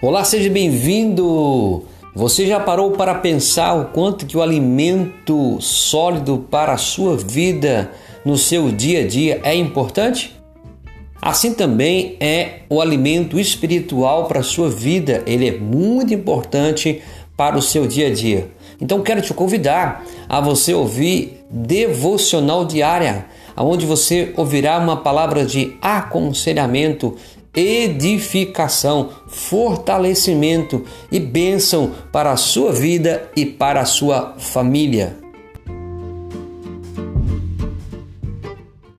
Olá, seja bem-vindo. Você já parou para pensar o quanto que o alimento sólido para a sua vida no seu dia a dia é importante? Assim também é o alimento espiritual para a sua vida, ele é muito importante para o seu dia a dia. Então quero te convidar a você ouvir devocional diária, onde você ouvirá uma palavra de aconselhamento edificação, fortalecimento e bênção para a sua vida e para a sua família.